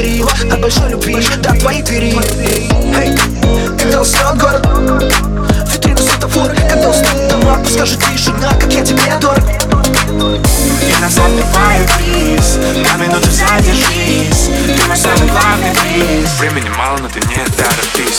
длинный От большой любви до твоей двери Эй, когда уснет город Витрина светофор Когда уснут дома Пусть скажет тишина, как я тебе дорог. И нас отбивает приз На минуту задержись. Ты мой самый главный приз. Времени мало, но ты не торопись.